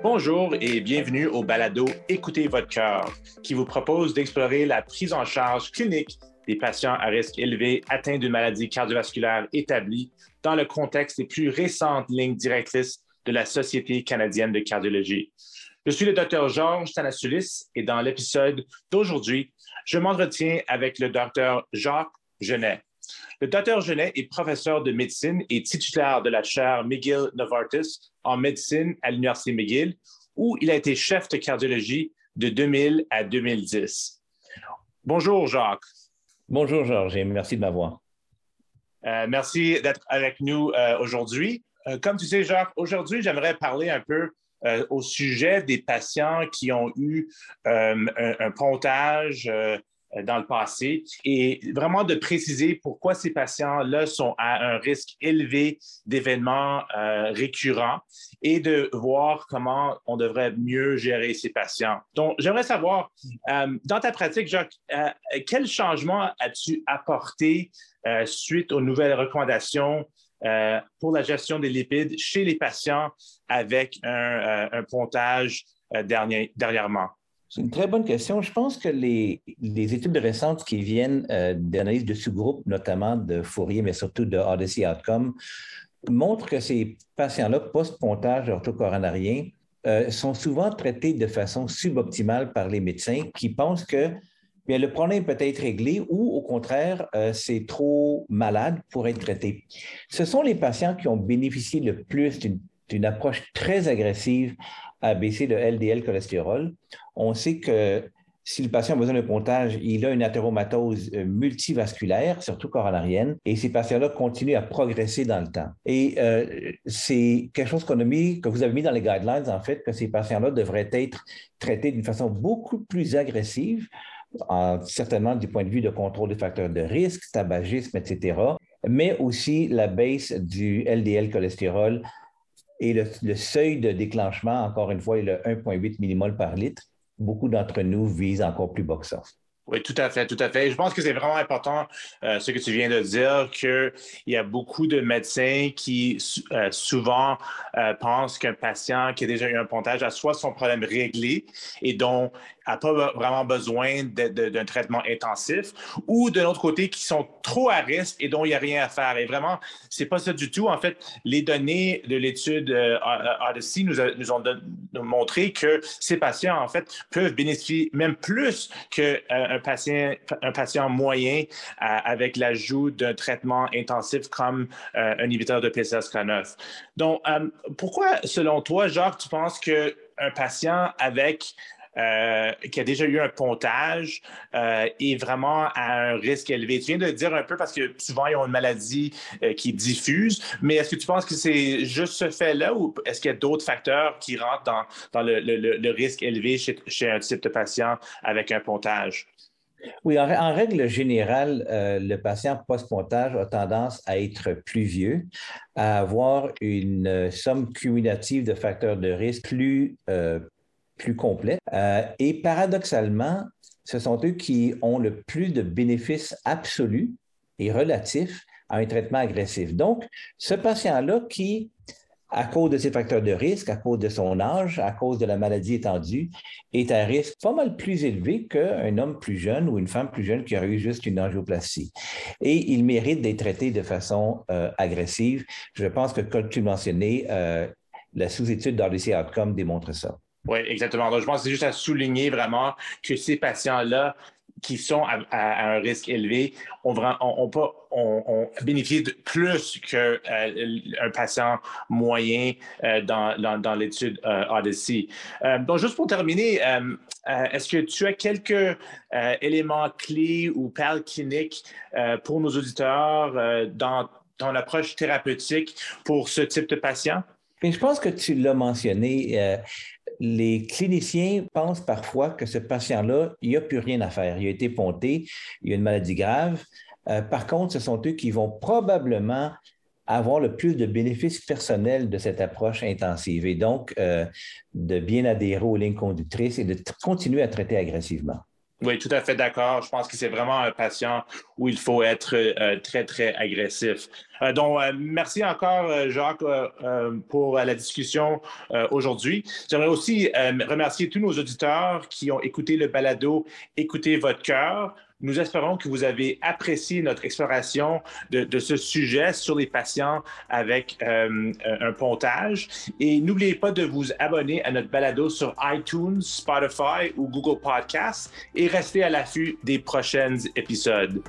Bonjour et bienvenue au balado Écoutez votre cœur, qui vous propose d'explorer la prise en charge clinique des patients à risque élevé atteints d'une maladie cardiovasculaire établie dans le contexte des plus récentes lignes directrices de la Société canadienne de cardiologie. Je suis le docteur Georges Tanasulis et dans l'épisode d'aujourd'hui, je m'entretiens avec le docteur Jacques Genet. Le docteur Genet est professeur de médecine et titulaire de la chaire McGill Novartis en médecine à l'Université McGill, où il a été chef de cardiologie de 2000 à 2010. Bonjour, Jacques. Bonjour, Georges, et merci de m'avoir. Euh, merci d'être avec nous euh, aujourd'hui. Euh, comme tu sais, Jacques, aujourd'hui, j'aimerais parler un peu au sujet des patients qui ont eu un, un, pontage dans le passé et vraiment de préciser pourquoi ces patients-là sont à un risque élevé d'événements euh, récurrents et de voir comment on devrait mieux gérer ces patients. Donc, j'aimerais savoir, euh, dans ta pratique, Jacques, quel changement as-tu apporté suite aux nouvelles recommandations pour la gestion des lipides chez les patients avec un, un pontage dernier, dernièrement? C'est une très bonne question. Je pense que les, études récentes qui viennent euh, d'analyse de sous-groupes, notamment de Fourier, mais surtout de Odyssey Outcome, montrent que ces patients-là, post-pontage orthocoronarien, euh, sont souvent traités de façon suboptimale par les médecins qui pensent que bien, le problème peut être réglé ou au contraire, euh, c'est trop malade pour être traité. Ce sont les patients qui ont bénéficié le plus d'une approche très agressive à baisser le LDL cholestérol. On sait que si le patient a besoin de pontage, il a une athéromatose euh, multivasculaire, surtout coronarienne, et ces patients-là continuent à progresser dans le temps. Et euh, c'est quelque chose que vous avez mis dans les guidelines, en fait, que ces patients-là devraient être traités d'une façon beaucoup plus agressive, certainement du point de vue de contrôle des facteurs de risque, tabagisme, etc., mais aussi la baisse du LDL cholestérol et le, seuil de déclenchement, encore une fois, est le 1,8 millimol par litre. Beaucoup d'entre nous visent encore plus bas que ça. Oui, tout à fait, tout à fait. Je pense que c'est vraiment important euh, ce que tu viens de dire, qu'il y a beaucoup de médecins qui euh, souvent euh, pensent qu'un patient qui a déjà eu un pontage a soit son problème réglé et dont n'a pas vraiment besoin d'un traitement intensif, ou de l'autre côté, qui sont trop à risque et dont il n'y a rien à faire. Et vraiment, c'est pas ça du tout. En fait, les données de l'étude euh, Odyssey nous, ont montré que ces patients, en fait, peuvent bénéficier même plus qu'un euh, patient, un patient moyen euh, avec l'ajout d'un traitement intensif comme euh, un inhibiteur de PCSK9. Donc, pourquoi, selon toi, Jacques, tu penses qu'un patient avec euh, qui a déjà eu un pontage euh, est vraiment à un risque élevé. Tu viens de le dire un peu parce que souvent, ils ont une maladie euh, qui diffuse, mais est-ce que tu penses que c'est juste ce fait-là ou est-ce qu'il y a d'autres facteurs qui rentrent dans, le, risque élevé chez, un type de patient avec un pontage? Oui, en, règle générale, le patient post-pontage a tendance à être plus vieux, à avoir une somme cumulative de facteurs de risque plus, plus complet. Euh, et paradoxalement, ce sont eux qui ont le plus de bénéfices absolus et relatifs à un traitement agressif. Donc, ce patient-là qui, à cause de ses facteurs de risque, à cause de son âge, à cause de la maladie étendue, est à risque pas mal plus élevé qu'un homme plus jeune ou une femme plus jeune qui aurait eu juste une angioplastie. Et il mérite d'être traité de façon euh, agressive. Je pense que, comme tu mentionnais, euh, la sous-étude d'RDC Outcome démontre ça. Oui, exactement. Donc, je pense que c'est juste à souligner vraiment que ces patients-là qui sont à, un risque élevé ont, on, on, bénéficie de plus qu'un euh, patient moyen euh, dans, dans, l'étude euh, Odyssey. donc, juste pour terminer, est-ce que tu as quelques éléments clés ou perles cliniques pour nos auditeurs dans ton approche thérapeutique pour ce type de patient? je pense que tu l'as mentionné les cliniciens pensent parfois que ce patient-là, il n'y a plus rien à faire. Il a été ponté, il a une maladie grave. Euh, par contre, ce sont eux qui vont probablement avoir le plus de bénéfices personnels de cette approche intensive et donc euh, de bien adhérer aux lignes conductrices et de continuer à traiter agressivement. Oui, tout à fait d'accord. Je pense que c'est vraiment un patient où il faut être euh, très, très agressif. Euh, donc, euh, merci encore, Jacques, pour la discussion aujourd'hui. J'aimerais aussi remercier tous nos auditeurs qui ont écouté le balado Écoutez votre cœur. Nous espérons que vous avez apprécié notre exploration de, ce sujet sur les patients avec euh, un pontage. Et n'oubliez pas de vous abonner à notre balado sur iTunes, Spotify ou Google Podcasts et restez à l'affût des prochains épisodes.